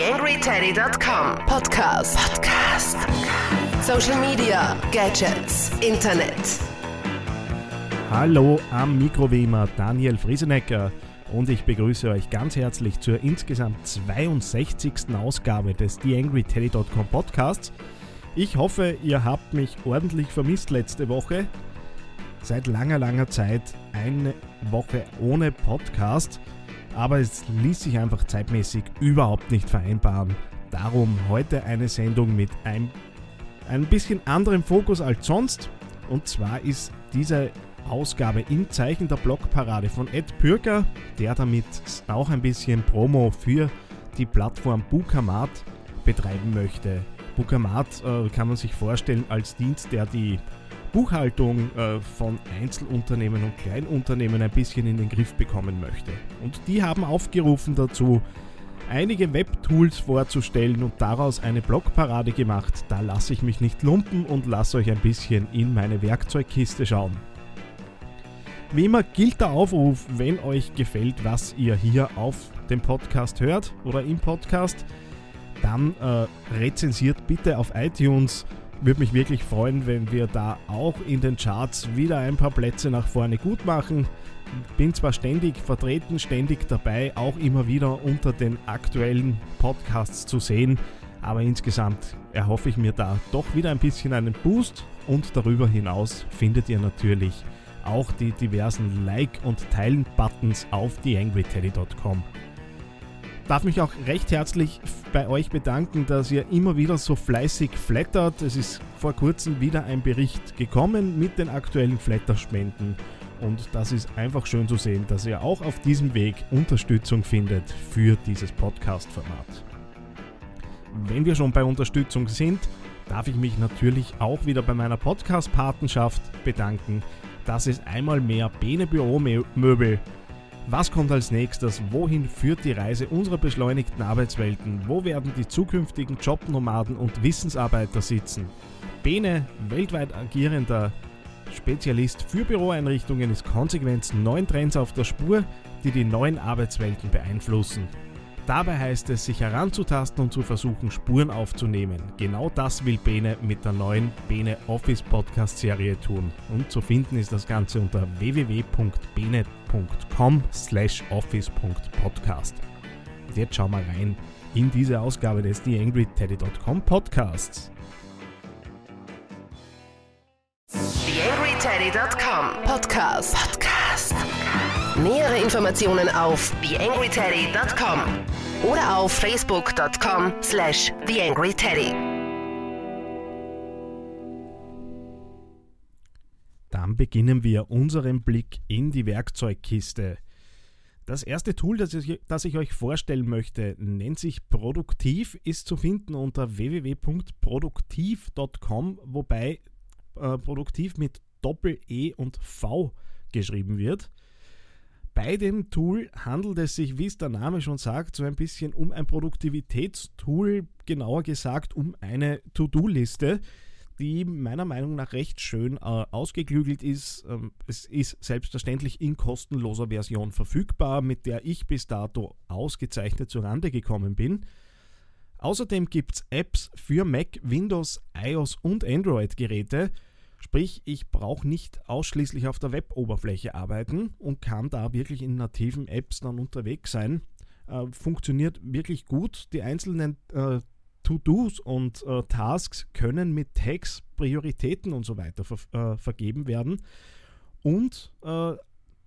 TheAngryTeddy.com Podcast. Podcast. Social Media, Gadgets, Internet. Hallo am Mikro wie immer Daniel Friesenecker und ich begrüße euch ganz herzlich zur insgesamt 62. Ausgabe des TheAngryTeddy.com Podcasts. Ich hoffe, ihr habt mich ordentlich vermisst letzte Woche. Seit langer, langer Zeit eine Woche ohne Podcast aber es ließ sich einfach zeitmäßig überhaupt nicht vereinbaren. Darum heute eine Sendung mit einem ein bisschen anderem Fokus als sonst. Und zwar ist diese Ausgabe im Zeichen der Blogparade von Ed Pürker, der damit auch ein bisschen Promo für die Plattform Bukamat betreiben möchte. Bukamat äh, kann man sich vorstellen als Dienst, der die Buchhaltung äh, von Einzelunternehmen und Kleinunternehmen ein bisschen in den Griff bekommen möchte. Und die haben aufgerufen dazu, einige Webtools vorzustellen und daraus eine Blogparade gemacht. Da lasse ich mich nicht lumpen und lasse euch ein bisschen in meine Werkzeugkiste schauen. Wie immer gilt der Aufruf, wenn euch gefällt, was ihr hier auf dem Podcast hört oder im Podcast, dann äh, rezensiert bitte auf iTunes würde mich wirklich freuen, wenn wir da auch in den Charts wieder ein paar Plätze nach vorne gut machen. Bin zwar ständig vertreten, ständig dabei, auch immer wieder unter den aktuellen Podcasts zu sehen, aber insgesamt erhoffe ich mir da doch wieder ein bisschen einen Boost und darüber hinaus findet ihr natürlich auch die diversen Like- und Teilen-Buttons auf theangryteddy.com darf mich auch recht herzlich bei euch bedanken, dass ihr immer wieder so fleißig flattert. Es ist vor kurzem wieder ein Bericht gekommen mit den aktuellen Flatterspenden. Und das ist einfach schön zu sehen, dass ihr auch auf diesem Weg Unterstützung findet für dieses Podcast-Format. Wenn wir schon bei Unterstützung sind, darf ich mich natürlich auch wieder bei meiner Podcast-Patenschaft bedanken. Das ist einmal mehr Bene Büromöbel was kommt als nächstes? Wohin führt die Reise unserer beschleunigten Arbeitswelten? Wo werden die zukünftigen Jobnomaden und Wissensarbeiter sitzen? Bene, weltweit agierender Spezialist für Büroeinrichtungen, ist konsequent neuen Trends auf der Spur, die die neuen Arbeitswelten beeinflussen. Dabei heißt es, sich heranzutasten und zu versuchen, Spuren aufzunehmen. Genau das will Bene mit der neuen Bene Office Podcast Serie tun. Und zu finden ist das Ganze unter www.bene.com slash office.podcast. Und jetzt schauen wir rein in diese Ausgabe des TheAngryTeddy.com Podcasts. TheAngryTeddy.com Podcast. Podcast. Nähere Informationen auf TheAngryTeddy.com oder auf Facebook.com slash TheAngryTeddy. Dann beginnen wir unseren Blick in die Werkzeugkiste. Das erste Tool, das ich, das ich, euch vorstellen möchte, nennt sich Produktiv, ist zu finden unter www.produktiv.com, wobei äh, Produktiv mit Doppel-E und V geschrieben wird. Bei dem Tool handelt es sich, wie es der Name schon sagt, so ein bisschen um ein Produktivitätstool, genauer gesagt um eine To-Do-Liste, die meiner Meinung nach recht schön äh, ausgeklügelt ist. Ähm, es ist selbstverständlich in kostenloser Version verfügbar, mit der ich bis dato ausgezeichnet zurande gekommen bin. Außerdem gibt es Apps für Mac, Windows, iOS und Android-Geräte Sprich, ich brauche nicht ausschließlich auf der Web-Oberfläche arbeiten und kann da wirklich in nativen Apps dann unterwegs sein. Äh, funktioniert wirklich gut. Die einzelnen äh, To-Dos und äh, Tasks können mit Tags, Prioritäten und so weiter ver äh, vergeben werden. Und äh,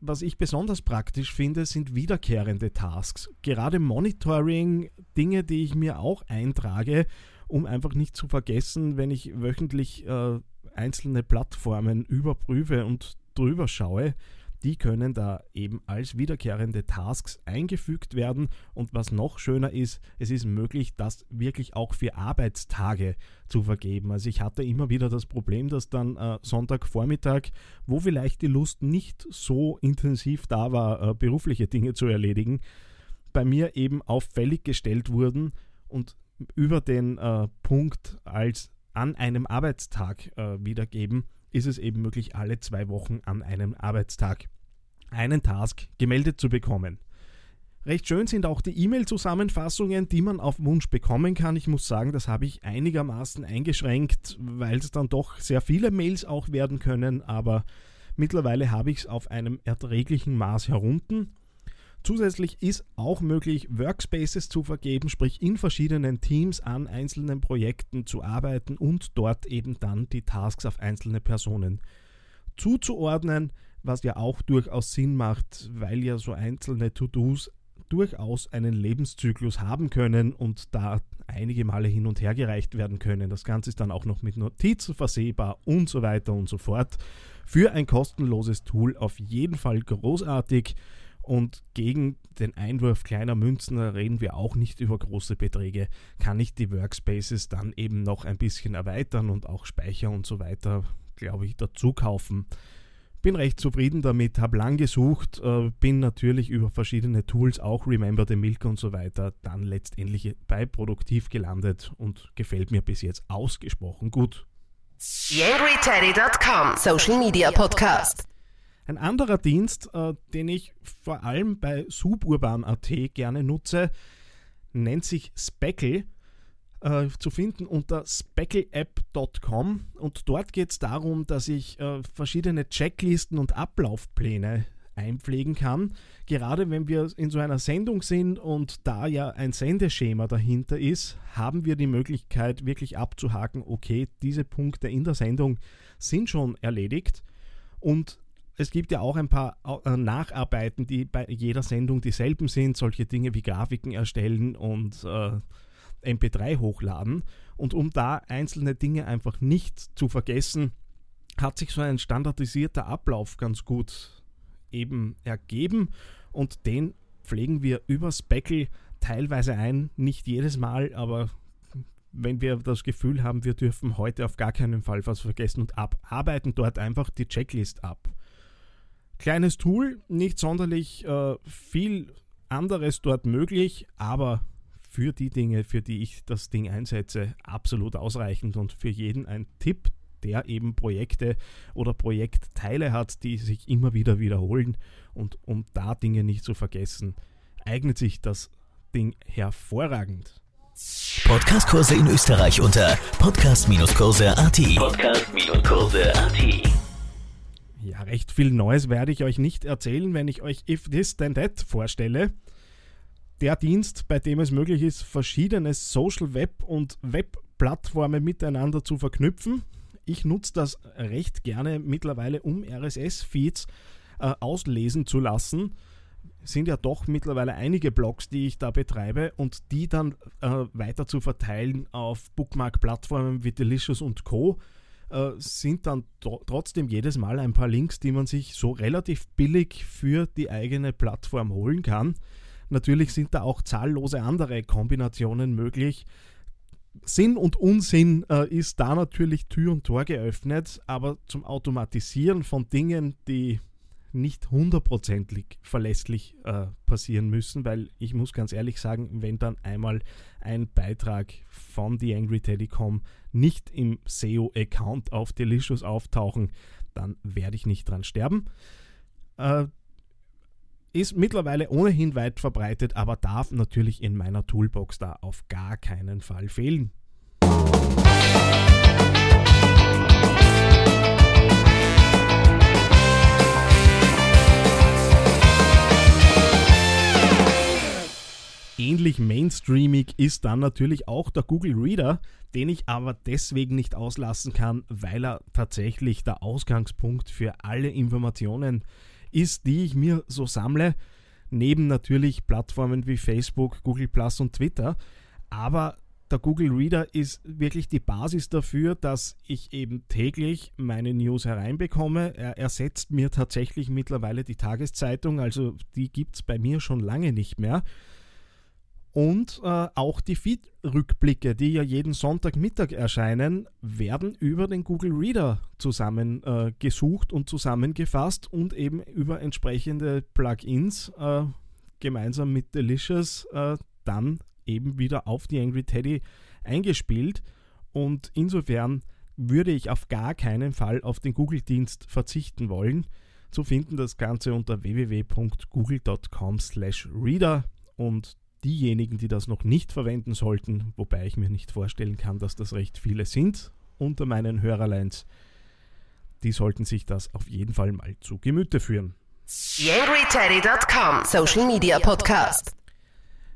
was ich besonders praktisch finde, sind wiederkehrende Tasks. Gerade Monitoring, Dinge, die ich mir auch eintrage, um einfach nicht zu vergessen, wenn ich wöchentlich äh, einzelne Plattformen überprüfe und drüber schaue, die können da eben als wiederkehrende Tasks eingefügt werden. Und was noch schöner ist, es ist möglich, das wirklich auch für Arbeitstage zu vergeben. Also ich hatte immer wieder das Problem, dass dann äh, Sonntagvormittag, wo vielleicht die Lust nicht so intensiv da war, äh, berufliche Dinge zu erledigen, bei mir eben auffällig gestellt wurden und über den äh, Punkt als an einem Arbeitstag äh, wiedergeben, ist es eben möglich, alle zwei Wochen an einem Arbeitstag einen Task gemeldet zu bekommen. Recht schön sind auch die E-Mail-Zusammenfassungen, die man auf Wunsch bekommen kann. Ich muss sagen, das habe ich einigermaßen eingeschränkt, weil es dann doch sehr viele Mails auch werden können, aber mittlerweile habe ich es auf einem erträglichen Maß herunter. Zusätzlich ist auch möglich, Workspaces zu vergeben, sprich in verschiedenen Teams an einzelnen Projekten zu arbeiten und dort eben dann die Tasks auf einzelne Personen zuzuordnen, was ja auch durchaus Sinn macht, weil ja so einzelne To-Dos durchaus einen Lebenszyklus haben können und da einige Male hin und her gereicht werden können. Das Ganze ist dann auch noch mit Notizen versehbar und so weiter und so fort. Für ein kostenloses Tool auf jeden Fall großartig. Und gegen den Einwurf kleiner Münzen reden wir auch nicht über große Beträge. Kann ich die Workspaces dann eben noch ein bisschen erweitern und auch Speicher und so weiter, glaube ich, dazu kaufen. Bin recht zufrieden damit, habe lang gesucht, äh, bin natürlich über verschiedene Tools, auch Remember the Milk und so weiter, dann letztendlich bei Produktiv gelandet und gefällt mir bis jetzt ausgesprochen gut. YangryTeddy.com Social Media Podcast. Ein anderer Dienst, äh, den ich vor allem bei suburban.at gerne nutze, nennt sich Speckle äh, zu finden unter speckleapp.com und dort geht es darum, dass ich äh, verschiedene Checklisten und Ablaufpläne einpflegen kann. Gerade wenn wir in so einer Sendung sind und da ja ein Sendeschema dahinter ist, haben wir die Möglichkeit wirklich abzuhaken, okay, diese Punkte in der Sendung sind schon erledigt und es gibt ja auch ein paar äh, Nacharbeiten, die bei jeder Sendung dieselben sind, solche Dinge wie Grafiken erstellen und äh, MP3 hochladen. Und um da einzelne Dinge einfach nicht zu vergessen, hat sich so ein standardisierter Ablauf ganz gut eben ergeben und den pflegen wir über Speckle teilweise ein, nicht jedes Mal, aber wenn wir das Gefühl haben, wir dürfen heute auf gar keinen Fall was vergessen und abarbeiten dort einfach die Checklist ab. Kleines Tool, nicht sonderlich äh, viel anderes dort möglich, aber für die Dinge, für die ich das Ding einsetze, absolut ausreichend und für jeden ein Tipp, der eben Projekte oder Projektteile hat, die sich immer wieder wiederholen. Und um da Dinge nicht zu vergessen, eignet sich das Ding hervorragend. Podcastkurse in Österreich unter podcast-kurse.at. Podcast-kurse.at. Ja, recht viel Neues werde ich euch nicht erzählen, wenn ich euch If This Then That vorstelle der Dienst, bei dem es möglich ist, verschiedene Social Web und Webplattformen miteinander zu verknüpfen. Ich nutze das recht gerne mittlerweile, um RSS-Feeds äh, auslesen zu lassen. Sind ja doch mittlerweile einige Blogs, die ich da betreibe und die dann äh, weiter zu verteilen auf Bookmark-Plattformen wie Delicious und Co. Äh, sind dann trotzdem jedes Mal ein paar Links, die man sich so relativ billig für die eigene Plattform holen kann. Natürlich sind da auch zahllose andere Kombinationen möglich. Sinn und Unsinn äh, ist da natürlich Tür und Tor geöffnet, aber zum Automatisieren von Dingen, die nicht hundertprozentig verlässlich äh, passieren müssen, weil ich muss ganz ehrlich sagen, wenn dann einmal ein Beitrag von The Angry Telecom nicht im SEO-Account auf Delicious auftauchen, dann werde ich nicht dran sterben. Äh, ist mittlerweile ohnehin weit verbreitet, aber darf natürlich in meiner Toolbox da auf gar keinen Fall fehlen. Ähnlich mainstreamig ist dann natürlich auch der Google Reader, den ich aber deswegen nicht auslassen kann, weil er tatsächlich der Ausgangspunkt für alle Informationen ist die ich mir so sammle, neben natürlich Plattformen wie Facebook, Google Plus und Twitter. Aber der Google Reader ist wirklich die Basis dafür, dass ich eben täglich meine News hereinbekomme. Er ersetzt mir tatsächlich mittlerweile die Tageszeitung, also die gibt es bei mir schon lange nicht mehr. Und äh, auch die Feed-Rückblicke, die ja jeden Sonntagmittag erscheinen, werden über den Google Reader zusammengesucht äh, und zusammengefasst und eben über entsprechende Plugins äh, gemeinsam mit Delicious äh, dann eben wieder auf die Angry Teddy eingespielt. Und insofern würde ich auf gar keinen Fall auf den Google-Dienst verzichten wollen. Zu finden das Ganze unter www.google.com/reader Und diejenigen, die das noch nicht verwenden sollten, wobei ich mir nicht vorstellen kann, dass das recht viele sind unter meinen Hörerlines, die sollten sich das auf jeden Fall mal zu Gemüte führen. YangryTeddy.com Social Media Podcast.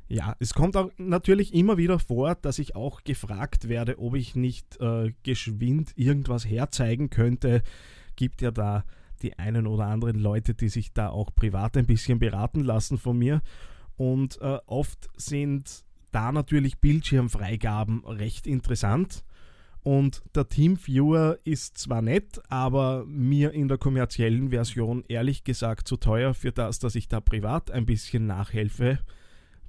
Ja, es kommt auch natürlich immer wieder vor, dass ich auch gefragt werde, ob ich nicht äh, geschwind irgendwas herzeigen könnte. Gibt ja da die einen oder anderen Leute, die sich da auch privat ein bisschen beraten lassen von mir. Und äh, oft sind da natürlich Bildschirmfreigaben recht interessant. Und der Teamviewer ist zwar nett, aber mir in der kommerziellen Version ehrlich gesagt zu teuer für das, dass ich da privat ein bisschen nachhelfe.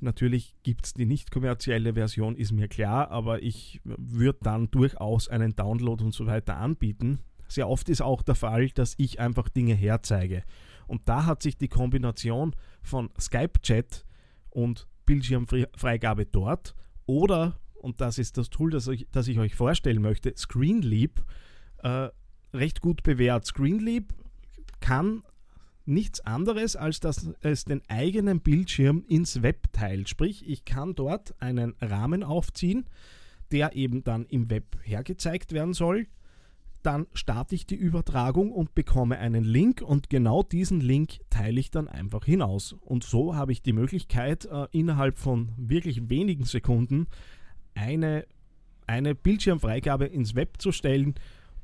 Natürlich gibt es die nicht kommerzielle Version, ist mir klar, aber ich würde dann durchaus einen Download und so weiter anbieten. Sehr oft ist auch der Fall, dass ich einfach Dinge herzeige. Und da hat sich die Kombination von Skype-Chat und Bildschirmfreigabe dort oder, und das ist das Tool, das ich, das ich euch vorstellen möchte, Screenleap, äh, recht gut bewährt. Screenleap kann nichts anderes, als dass es den eigenen Bildschirm ins Web teilt. Sprich, ich kann dort einen Rahmen aufziehen, der eben dann im Web hergezeigt werden soll. Dann starte ich die Übertragung und bekomme einen Link und genau diesen Link teile ich dann einfach hinaus. Und so habe ich die Möglichkeit, äh, innerhalb von wirklich wenigen Sekunden eine, eine Bildschirmfreigabe ins Web zu stellen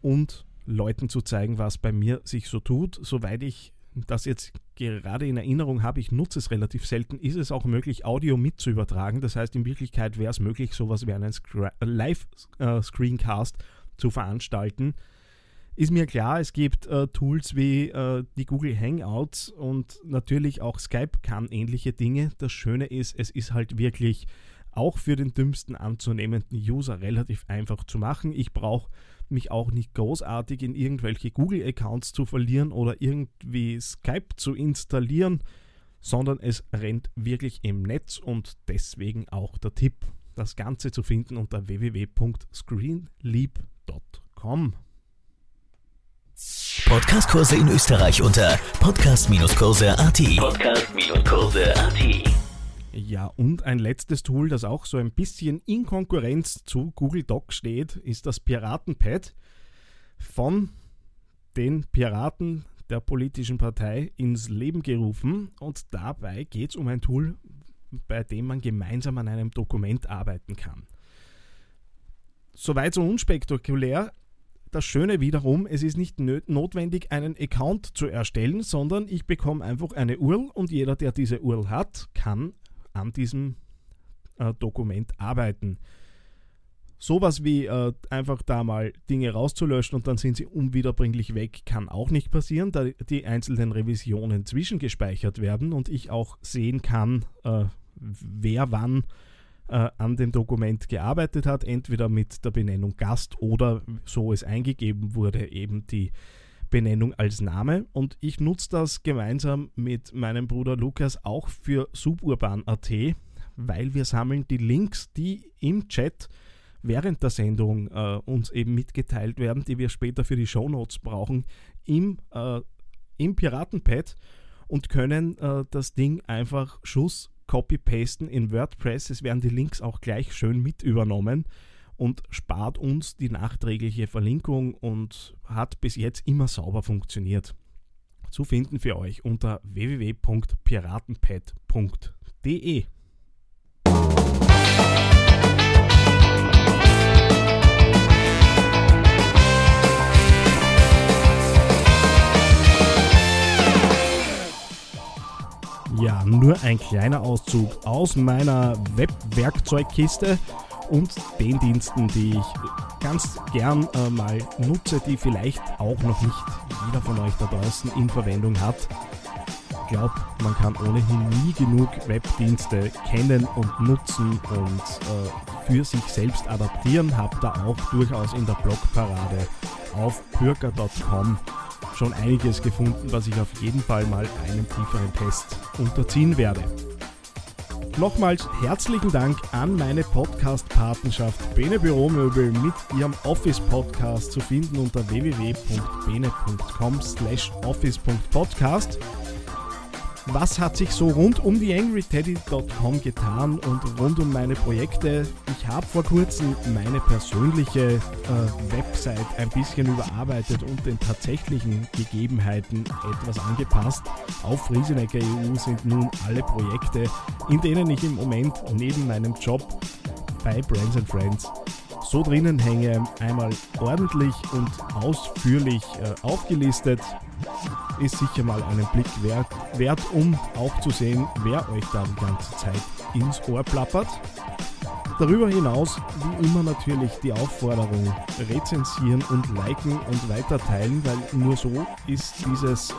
und Leuten zu zeigen, was bei mir sich so tut. Soweit ich das jetzt gerade in Erinnerung habe, ich nutze es relativ selten, ist es auch möglich, Audio mit zu übertragen. Das heißt, in Wirklichkeit wäre es möglich, sowas wie einen Live-Screencast zu veranstalten. Ist mir klar, es gibt äh, Tools wie äh, die Google Hangouts und natürlich auch Skype kann ähnliche Dinge. Das Schöne ist, es ist halt wirklich auch für den dümmsten anzunehmenden User relativ einfach zu machen. Ich brauche mich auch nicht großartig in irgendwelche Google-Accounts zu verlieren oder irgendwie Skype zu installieren, sondern es rennt wirklich im Netz und deswegen auch der Tipp, das Ganze zu finden unter www.screenleap.com. Podcastkurse in Österreich unter podcast-kurse.at. Podcast-kurse.at. Ja, und ein letztes Tool, das auch so ein bisschen in Konkurrenz zu Google Docs steht, ist das Piratenpad von den Piraten der politischen Partei ins Leben gerufen. Und dabei geht es um ein Tool, bei dem man gemeinsam an einem Dokument arbeiten kann. Soweit so unspektakulär. Das Schöne wiederum, es ist nicht notwendig, einen Account zu erstellen, sondern ich bekomme einfach eine URL und jeder, der diese URL hat, kann an diesem äh, Dokument arbeiten. Sowas wie äh, einfach da mal Dinge rauszulöschen und dann sind sie unwiederbringlich weg, kann auch nicht passieren, da die einzelnen Revisionen zwischengespeichert werden und ich auch sehen kann, äh, wer wann äh, an dem Dokument gearbeitet hat, entweder mit der Benennung Gast oder so es eingegeben wurde, eben die Benennung als Name. Und ich nutze das gemeinsam mit meinem Bruder Lukas auch für suburban.at, weil wir sammeln die Links, die im Chat während der Sendung äh, uns eben mitgeteilt werden, die wir später für die Shownotes brauchen, im, äh, im Piratenpad und können äh, das Ding einfach Schuss copy-pasten in WordPress. Es werden die Links auch gleich schön mit übernommen und spart uns die nachträgliche Verlinkung und hat bis jetzt immer sauber funktioniert. Zu finden für euch unter www.piratenpad.de. Ja, nur ein kleiner Auszug aus meiner Webwerkzeugkiste und den Diensten, die ich ganz gern äh, mal nutze, die vielleicht auch noch nicht jeder von euch da draußen in Verwendung hat. Ich glaube, man kann ohnehin nie genug Webdienste kennen und nutzen und äh, für sich selbst adaptieren. Habt da auch durchaus in der Blogparade auf bürger.com schon einiges gefunden, was ich auf jeden Fall mal einem tieferen Test unterziehen werde. Nochmals herzlichen Dank an meine Podcast-Patenschaft Bene Büromöbel mit ihrem Office-Podcast zu finden unter www.bene.com slash office.podcast. Was hat sich so rund um die angryteddy.com getan und rund um meine Projekte? Ich habe vor kurzem meine persönliche äh, Website ein bisschen überarbeitet und den tatsächlichen Gegebenheiten etwas angepasst. Auf Friesenecker EU sind nun alle Projekte, in denen ich im Moment neben meinem Job bei Brands and Friends so drinnen hänge, einmal ordentlich und ausführlich äh, aufgelistet. Ist sicher mal einen Blick wert, wert, um auch zu sehen, wer euch da die ganze Zeit ins Ohr plappert. Darüber hinaus, wie immer natürlich die Aufforderung, rezensieren und liken und weiterteilen, weil nur so ist dieses äh,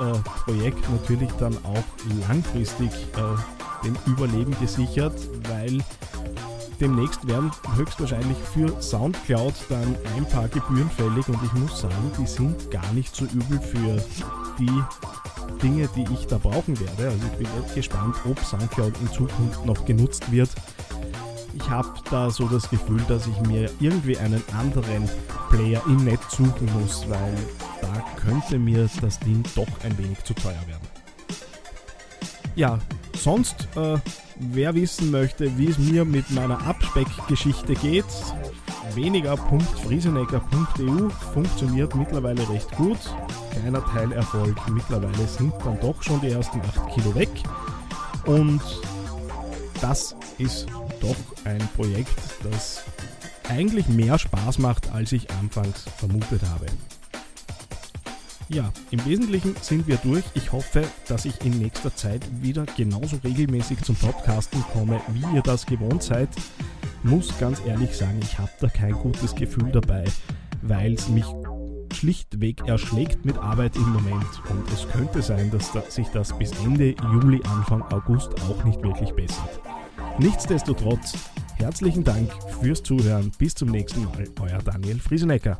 Projekt natürlich dann auch langfristig äh, dem Überleben gesichert, weil demnächst werden höchstwahrscheinlich für Soundcloud dann ein paar Gebühren fällig und ich muss sagen, die sind gar nicht so übel für die Dinge, die ich da brauchen werde. Also ich bin gespannt, ob Soundcloud in Zukunft noch genutzt wird. Ich habe da so das Gefühl, dass ich mir irgendwie einen anderen Player im Netz suchen muss, weil da könnte mir das Ding doch ein wenig zu teuer werden. Ja, sonst äh, Wer wissen möchte, wie es mir mit meiner Abspeckgeschichte geht, weniger.friesenecker.eu funktioniert mittlerweile recht gut. Kleiner Teilerfolg, mittlerweile sind dann doch schon die ersten 8 Kilo weg. Und das ist doch ein Projekt, das eigentlich mehr Spaß macht, als ich anfangs vermutet habe. Ja, im Wesentlichen sind wir durch. Ich hoffe, dass ich in nächster Zeit wieder genauso regelmäßig zum Podcasten komme, wie ihr das gewohnt seid. Muss ganz ehrlich sagen, ich habe da kein gutes Gefühl dabei, weil es mich schlichtweg erschlägt mit Arbeit im Moment und es könnte sein, dass sich das bis Ende Juli, Anfang August auch nicht wirklich bessert. Nichtsdestotrotz, herzlichen Dank fürs Zuhören. Bis zum nächsten Mal, euer Daniel Friesenecker.